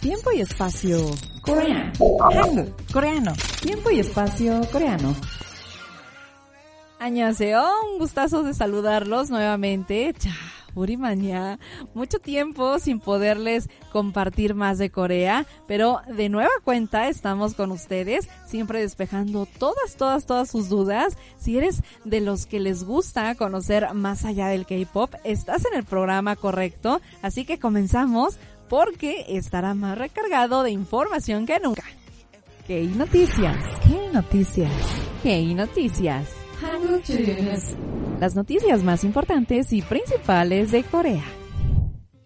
Tiempo y espacio coreano. Hangul, coreano. Tiempo y espacio coreano. Añaseo, un gustazo de saludarlos nuevamente. Cha, Urimaña, mucho tiempo sin poderles compartir más de Corea, pero de nueva cuenta estamos con ustedes, siempre despejando todas, todas, todas sus dudas. Si eres de los que les gusta conocer más allá del K-pop, estás en el programa correcto, así que comenzamos porque estará más recargado de información que nunca. ¿Qué noticias? ¿Qué noticias? ¿Qué noticias? Las noticias más importantes y principales de Corea.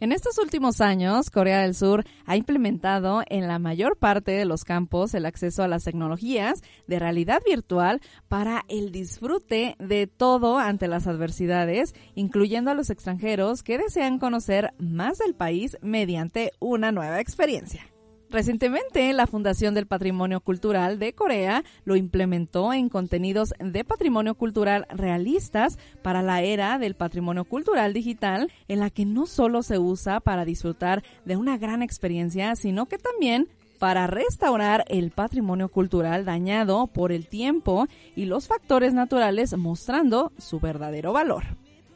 En estos últimos años, Corea del Sur ha implementado en la mayor parte de los campos el acceso a las tecnologías de realidad virtual para el disfrute de todo ante las adversidades, incluyendo a los extranjeros que desean conocer más del país mediante una nueva experiencia. Recientemente, la Fundación del Patrimonio Cultural de Corea lo implementó en contenidos de patrimonio cultural realistas para la era del patrimonio cultural digital, en la que no solo se usa para disfrutar de una gran experiencia, sino que también para restaurar el patrimonio cultural dañado por el tiempo y los factores naturales mostrando su verdadero valor.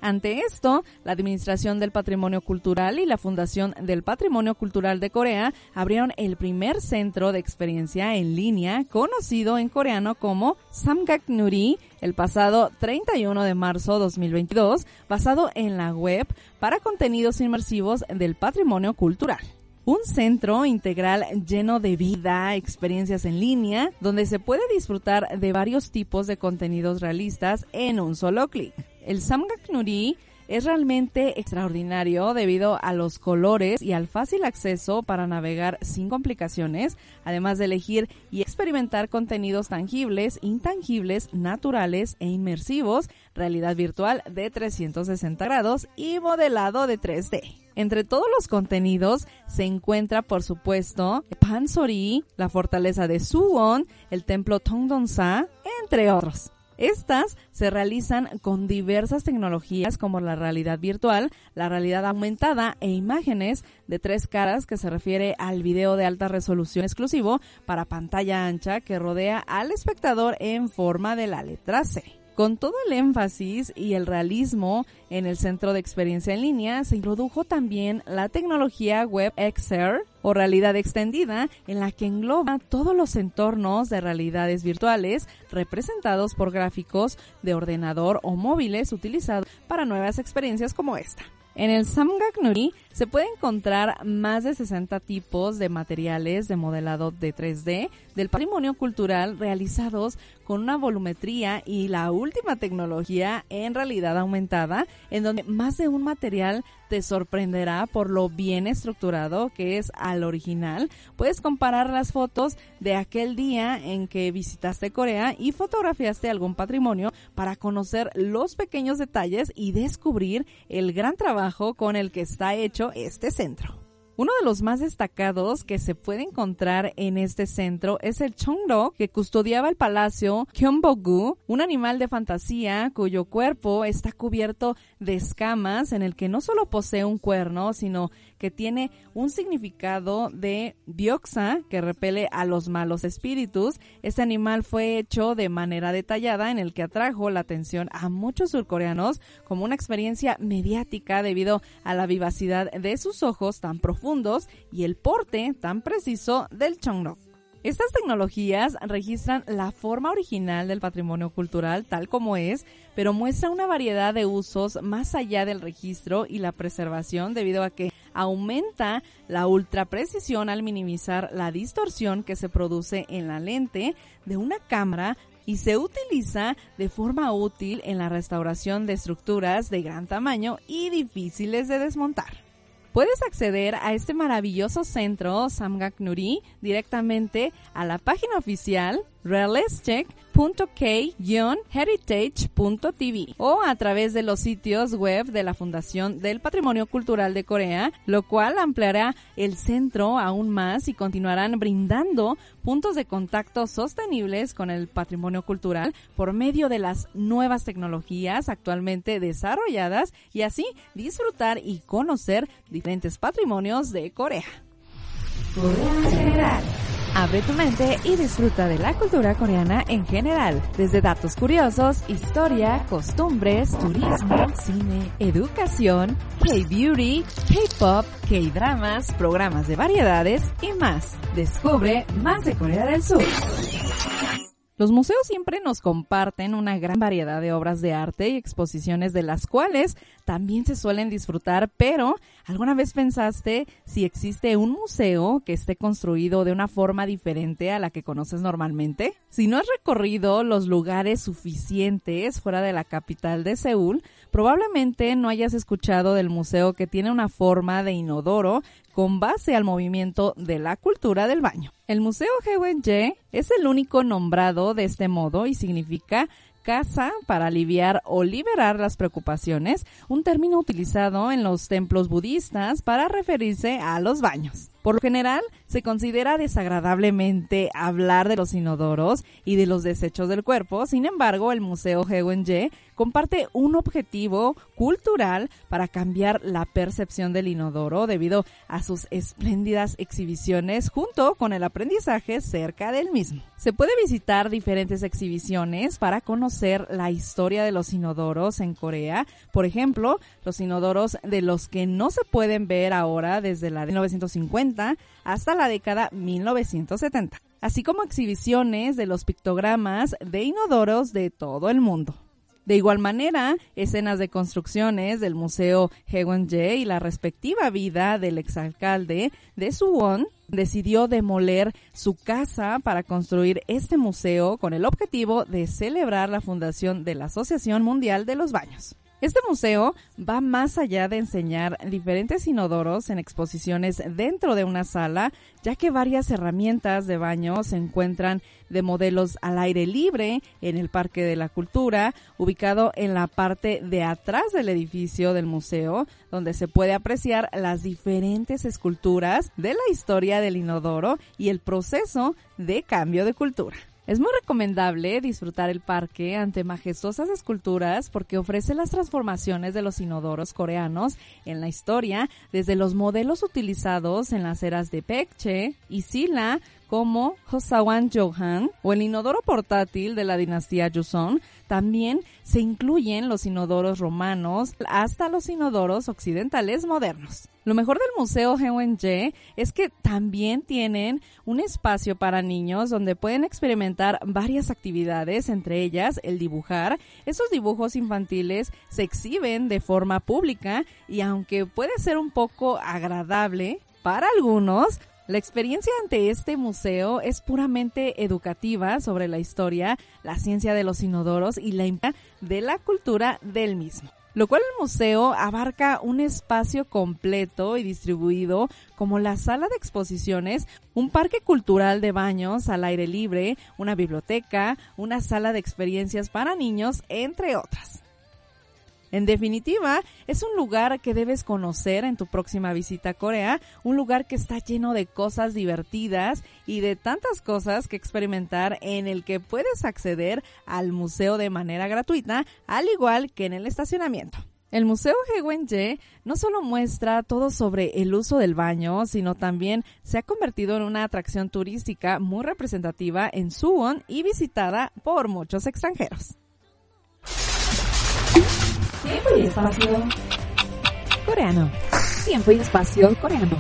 Ante esto, la Administración del Patrimonio Cultural y la Fundación del Patrimonio Cultural de Corea abrieron el primer centro de experiencia en línea conocido en coreano como Samgak Nuri el pasado 31 de marzo 2022, basado en la web para contenidos inmersivos del patrimonio cultural un centro integral lleno de vida, experiencias en línea, donde se puede disfrutar de varios tipos de contenidos realistas en un solo clic. El Samgak Nuri es realmente extraordinario debido a los colores y al fácil acceso para navegar sin complicaciones, además de elegir y experimentar contenidos tangibles, intangibles, naturales e inmersivos, realidad virtual de 360 grados y modelado de 3D. Entre todos los contenidos se encuentra, por supuesto, Pansori, la fortaleza de Suwon, el templo Tongdonsa, entre otros. Estas se realizan con diversas tecnologías como la realidad virtual, la realidad aumentada e imágenes de tres caras que se refiere al video de alta resolución exclusivo para pantalla ancha que rodea al espectador en forma de la letra C. Con todo el énfasis y el realismo en el centro de experiencia en línea, se introdujo también la tecnología WebXR o realidad extendida, en la que engloba todos los entornos de realidades virtuales representados por gráficos de ordenador o móviles utilizados para nuevas experiencias como esta. En el Samgak Nuri se puede encontrar más de 60 tipos de materiales de modelado de 3D del patrimonio cultural realizados con una volumetría y la última tecnología en realidad aumentada, en donde más de un material te sorprenderá por lo bien estructurado que es al original. Puedes comparar las fotos de aquel día en que visitaste Corea y fotografiaste algún patrimonio para conocer los pequeños detalles y descubrir el gran trabajo con el que está hecho este centro. Uno de los más destacados que se puede encontrar en este centro es el Chongro, que custodiaba el palacio Gyeongbogu, un animal de fantasía cuyo cuerpo está cubierto de escamas, en el que no solo posee un cuerno, sino que tiene un significado de bioxa, que repele a los malos espíritus. Este animal fue hecho de manera detallada, en el que atrajo la atención a muchos surcoreanos como una experiencia mediática debido a la vivacidad de sus ojos tan profundos y el porte tan preciso del Chongnok. Estas tecnologías registran la forma original del patrimonio cultural tal como es, pero muestra una variedad de usos más allá del registro y la preservación debido a que aumenta la ultraprecisión al minimizar la distorsión que se produce en la lente de una cámara y se utiliza de forma útil en la restauración de estructuras de gran tamaño y difíciles de desmontar. Puedes acceder a este maravilloso centro Samgak Nuri directamente a la página oficial realescheck.k-heritage.tv o a través de los sitios web de la Fundación del Patrimonio Cultural de Corea, lo cual ampliará el centro aún más y continuarán brindando puntos de contacto sostenibles con el patrimonio cultural por medio de las nuevas tecnologías actualmente desarrolladas y así disfrutar y conocer diferentes patrimonios de Corea. Abre tu mente y disfruta de la cultura coreana en general, desde datos curiosos, historia, costumbres, turismo, cine, educación, K-beauty, K-pop, K-dramas, programas de variedades y más. Descubre más de Corea del Sur. Los museos siempre nos comparten una gran variedad de obras de arte y exposiciones de las cuales también se suelen disfrutar, pero ¿alguna vez pensaste si existe un museo que esté construido de una forma diferente a la que conoces normalmente? Si no has recorrido los lugares suficientes fuera de la capital de Seúl, probablemente no hayas escuchado del museo que tiene una forma de inodoro con base al movimiento de la cultura del baño. El Museo Hewenje es el único nombrado de este modo y significa casa para aliviar o liberar las preocupaciones, un término utilizado en los templos budistas para referirse a los baños. Por lo general, se considera desagradablemente hablar de los inodoros y de los desechos del cuerpo. Sin embargo, el Museo Hewenje comparte un objetivo cultural para cambiar la percepción del inodoro debido a sus espléndidas exhibiciones junto con el aprendizaje cerca del mismo. Se puede visitar diferentes exhibiciones para conocer la historia de los inodoros en Corea. Por ejemplo, los inodoros de los que no se pueden ver ahora desde la de 1950 hasta la década 1970, así como exhibiciones de los pictogramas de inodoros de todo el mundo. De igual manera, escenas de construcciones del Museo Hewenje y la respectiva vida del exalcalde de Suwon decidió demoler su casa para construir este museo con el objetivo de celebrar la fundación de la Asociación Mundial de los Baños. Este museo va más allá de enseñar diferentes inodoros en exposiciones dentro de una sala, ya que varias herramientas de baño se encuentran de modelos al aire libre en el Parque de la Cultura, ubicado en la parte de atrás del edificio del museo, donde se puede apreciar las diferentes esculturas de la historia del inodoro y el proceso de cambio de cultura. Es muy recomendable disfrutar el parque ante majestuosas esculturas porque ofrece las transformaciones de los inodoros coreanos en la historia, desde los modelos utilizados en las eras de Pekche y Silla como Hosawan Johan o el inodoro portátil de la dinastía Joseon, también se incluyen los inodoros romanos hasta los inodoros occidentales modernos. Lo mejor del Museo Hewenje es que también tienen un espacio para niños donde pueden experimentar varias actividades, entre ellas el dibujar. Esos dibujos infantiles se exhiben de forma pública y aunque puede ser un poco agradable para algunos, la experiencia ante este museo es puramente educativa sobre la historia, la ciencia de los inodoros y la de la cultura del mismo. Lo cual el museo abarca un espacio completo y distribuido como la sala de exposiciones, un parque cultural de baños al aire libre, una biblioteca, una sala de experiencias para niños, entre otras. En definitiva, es un lugar que debes conocer en tu próxima visita a Corea, un lugar que está lleno de cosas divertidas y de tantas cosas que experimentar en el que puedes acceder al museo de manera gratuita, al igual que en el estacionamiento. El Museo Hewenje no solo muestra todo sobre el uso del baño, sino también se ha convertido en una atracción turística muy representativa en Suwon y visitada por muchos extranjeros. Tiempo y espacio coreano. Tiempo y espacio coreano.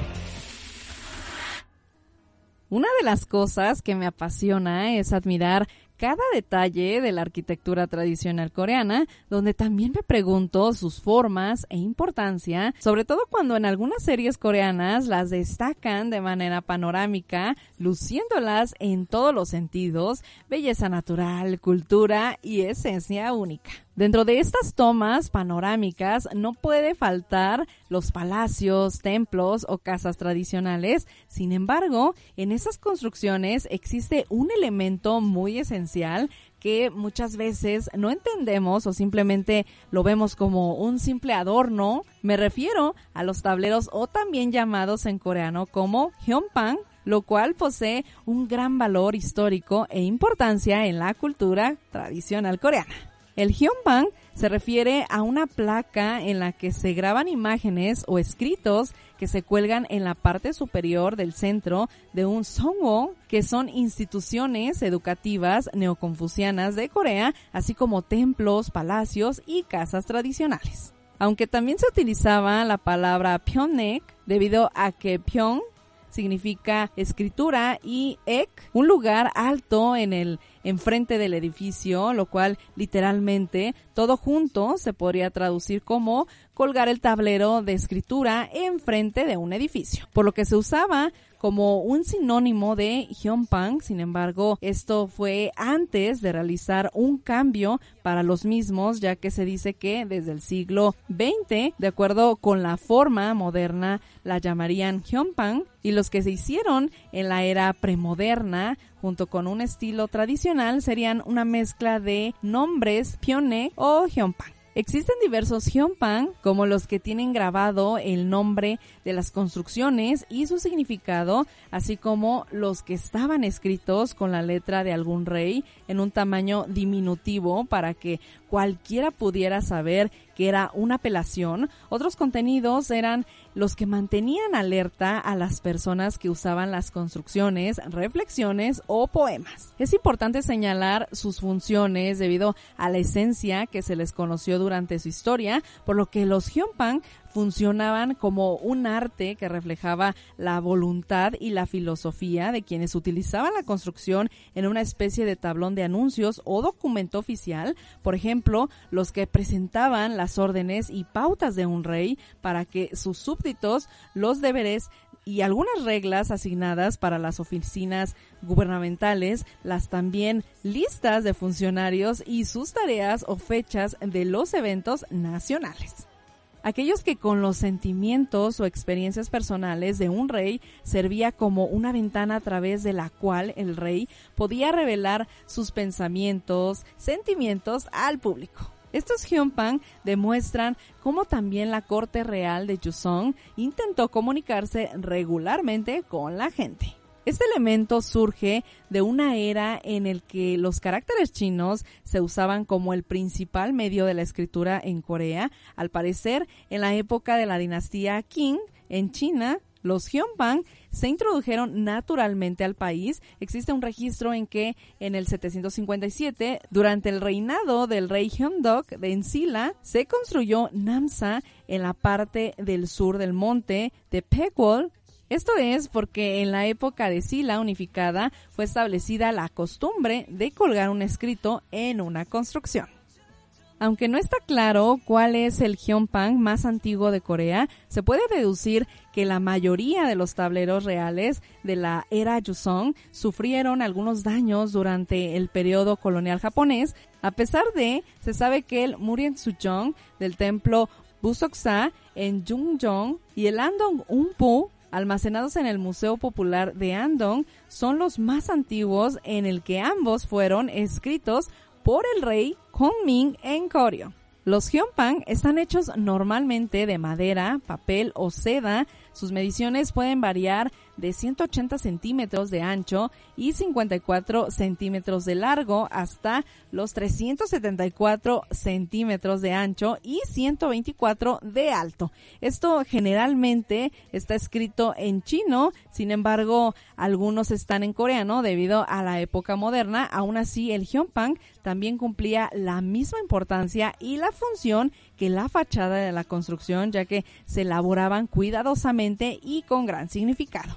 Una de las cosas que me apasiona es admirar cada detalle de la arquitectura tradicional coreana, donde también me pregunto sus formas e importancia, sobre todo cuando en algunas series coreanas las destacan de manera panorámica, luciéndolas en todos los sentidos, belleza natural, cultura y esencia única. Dentro de estas tomas panorámicas no puede faltar los palacios, templos o casas tradicionales. Sin embargo, en esas construcciones existe un elemento muy esencial que muchas veces no entendemos o simplemente lo vemos como un simple adorno. Me refiero a los tableros o también llamados en coreano como Hyunpang, lo cual posee un gran valor histórico e importancia en la cultura tradicional coreana. El Hyonbang se refiere a una placa en la que se graban imágenes o escritos que se cuelgan en la parte superior del centro de un Songwon, que son instituciones educativas neoconfucianas de Corea, así como templos, palacios y casas tradicionales. Aunque también se utilizaba la palabra Pyeongnek debido a que Pyeong significa escritura y ek, un lugar alto en el enfrente del edificio, lo cual literalmente todo junto se podría traducir como colgar el tablero de escritura enfrente de un edificio, por lo que se usaba como un sinónimo de Hyunpang. Sin embargo, esto fue antes de realizar un cambio para los mismos, ya que se dice que desde el siglo XX, de acuerdo con la forma moderna, la llamarían Hyunpang y los que se hicieron en la era premoderna junto con un estilo tradicional serían una mezcla de nombres Pyeone o Hyunpang. Existen diversos Hyunpan, como los que tienen grabado el nombre de las construcciones y su significado, así como los que estaban escritos con la letra de algún rey en un tamaño diminutivo para que cualquiera pudiera saber que era una apelación. Otros contenidos eran los que mantenían alerta a las personas que usaban las construcciones, reflexiones o poemas. Es importante señalar sus funciones debido a la esencia que se les conoció durante su historia, por lo que los Hyunpan funcionaban como un arte que reflejaba la voluntad y la filosofía de quienes utilizaban la construcción en una especie de tablón de anuncios o documento oficial, por ejemplo, los que presentaban las órdenes y pautas de un rey para que sus súbditos los deberes y algunas reglas asignadas para las oficinas gubernamentales, las también listas de funcionarios y sus tareas o fechas de los eventos nacionales aquellos que con los sentimientos o experiencias personales de un rey servía como una ventana a través de la cual el rey podía revelar sus pensamientos, sentimientos al público. Estos Hyunpan demuestran cómo también la corte real de Joseon intentó comunicarse regularmente con la gente. Este elemento surge de una era en el que los caracteres chinos se usaban como el principal medio de la escritura en Corea. Al parecer, en la época de la dinastía Qing, en China, los Hyonpan se introdujeron naturalmente al país. Existe un registro en que en el 757, durante el reinado del rey Hyundok de Ensila, se construyó Namsa en la parte del sur del monte de Pegwol, esto es porque en la época de Sila unificada fue establecida la costumbre de colgar un escrito en una construcción. Aunque no está claro cuál es el Hyunpang más antiguo de Corea, se puede deducir que la mayoría de los tableros reales de la era Joseon sufrieron algunos daños durante el periodo colonial japonés. A pesar de, se sabe que el Murien Sujong del templo Busoksa en Jungjong y el Andong Unpu almacenados en el Museo Popular de Andong, son los más antiguos en el que ambos fueron escritos por el rey Hongming en Koryo. Los Hyunpan están hechos normalmente de madera, papel o seda. Sus mediciones pueden variar de 180 centímetros de ancho y 54 centímetros de largo hasta los 374 centímetros de ancho y 124 de alto. Esto generalmente está escrito en chino, sin embargo, algunos están en coreano debido a la época moderna. Aún así, el Hyunpan también cumplía la misma importancia y la función que la fachada de la construcción, ya que se elaboraban cuidadosamente y con gran significado.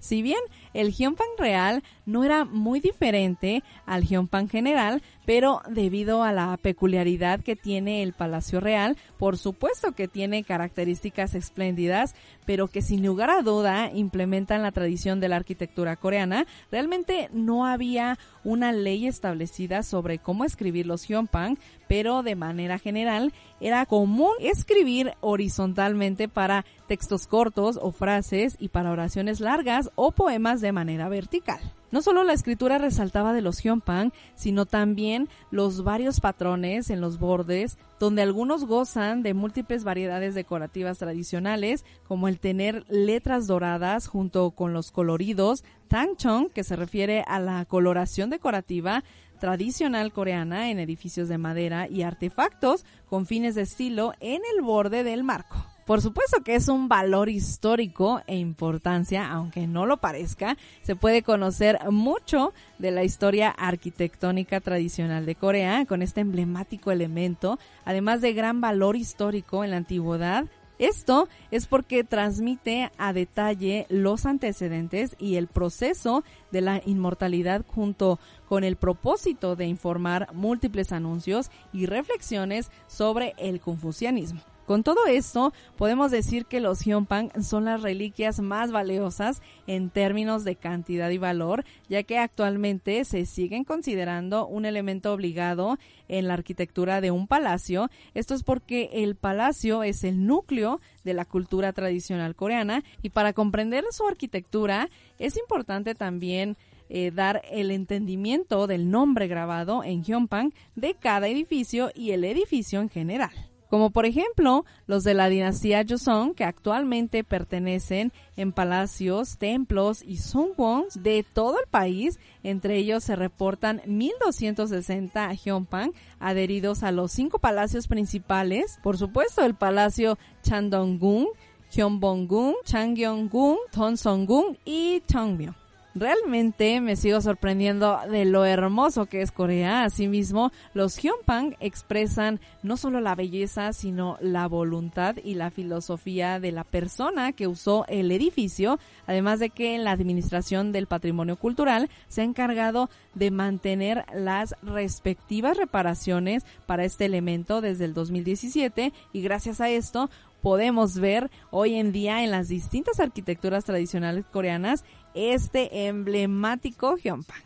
Si bien el Hyunpan real no era muy diferente al Hyunpan general, pero debido a la peculiaridad que tiene el Palacio Real, por supuesto que tiene características espléndidas, pero que sin lugar a duda implementan la tradición de la arquitectura coreana, realmente no había una ley establecida sobre cómo escribir los Hyunpan, pero de manera general era común escribir horizontalmente para textos cortos o frases y para oraciones largas o poemas de manera vertical. No solo la escritura resaltaba de los hyonpan, sino también los varios patrones en los bordes, donde algunos gozan de múltiples variedades decorativas tradicionales, como el tener letras doradas junto con los coloridos, tangchong, que se refiere a la coloración decorativa, tradicional coreana en edificios de madera y artefactos con fines de estilo en el borde del marco. Por supuesto que es un valor histórico e importancia, aunque no lo parezca. Se puede conocer mucho de la historia arquitectónica tradicional de Corea con este emblemático elemento, además de gran valor histórico en la antigüedad. Esto es porque transmite a detalle los antecedentes y el proceso de la inmortalidad junto con el propósito de informar múltiples anuncios y reflexiones sobre el confucianismo. Con todo esto, podemos decir que los Hyunpan son las reliquias más valiosas en términos de cantidad y valor, ya que actualmente se siguen considerando un elemento obligado en la arquitectura de un palacio. Esto es porque el palacio es el núcleo de la cultura tradicional coreana y para comprender su arquitectura es importante también eh, dar el entendimiento del nombre grabado en Hyunpan de cada edificio y el edificio en general como por ejemplo los de la dinastía Joseon, que actualmente pertenecen en palacios, templos y sungwons de todo el país. Entre ellos se reportan 1.260 Hyunpan adheridos a los cinco palacios principales. Por supuesto, el palacio Chandong-gung, Gyeongbong-gung, Changgyeong-gung, Tonsong-gung y Cheongmyo. Realmente me sigo sorprendiendo de lo hermoso que es Corea. Asimismo, los Hyunpan expresan no solo la belleza, sino la voluntad y la filosofía de la persona que usó el edificio, además de que en la administración del patrimonio cultural se ha encargado de mantener las respectivas reparaciones para este elemento desde el 2017 y gracias a esto podemos ver hoy en día en las distintas arquitecturas tradicionales coreanas este emblemático Hyunpan.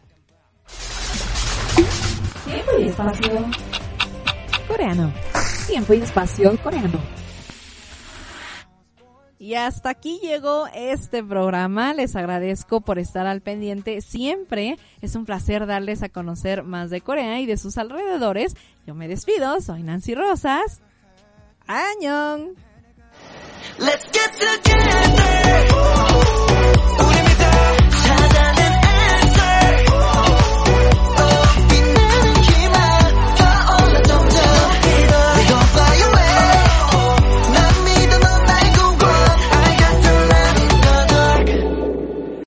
Tiempo y espacio coreano. Tiempo y espacio coreano. Y hasta aquí llegó este programa. Les agradezco por estar al pendiente. Siempre es un placer darles a conocer más de Corea y de sus alrededores. Yo me despido. Soy Nancy Rosas. ¡Añón! Let's get together.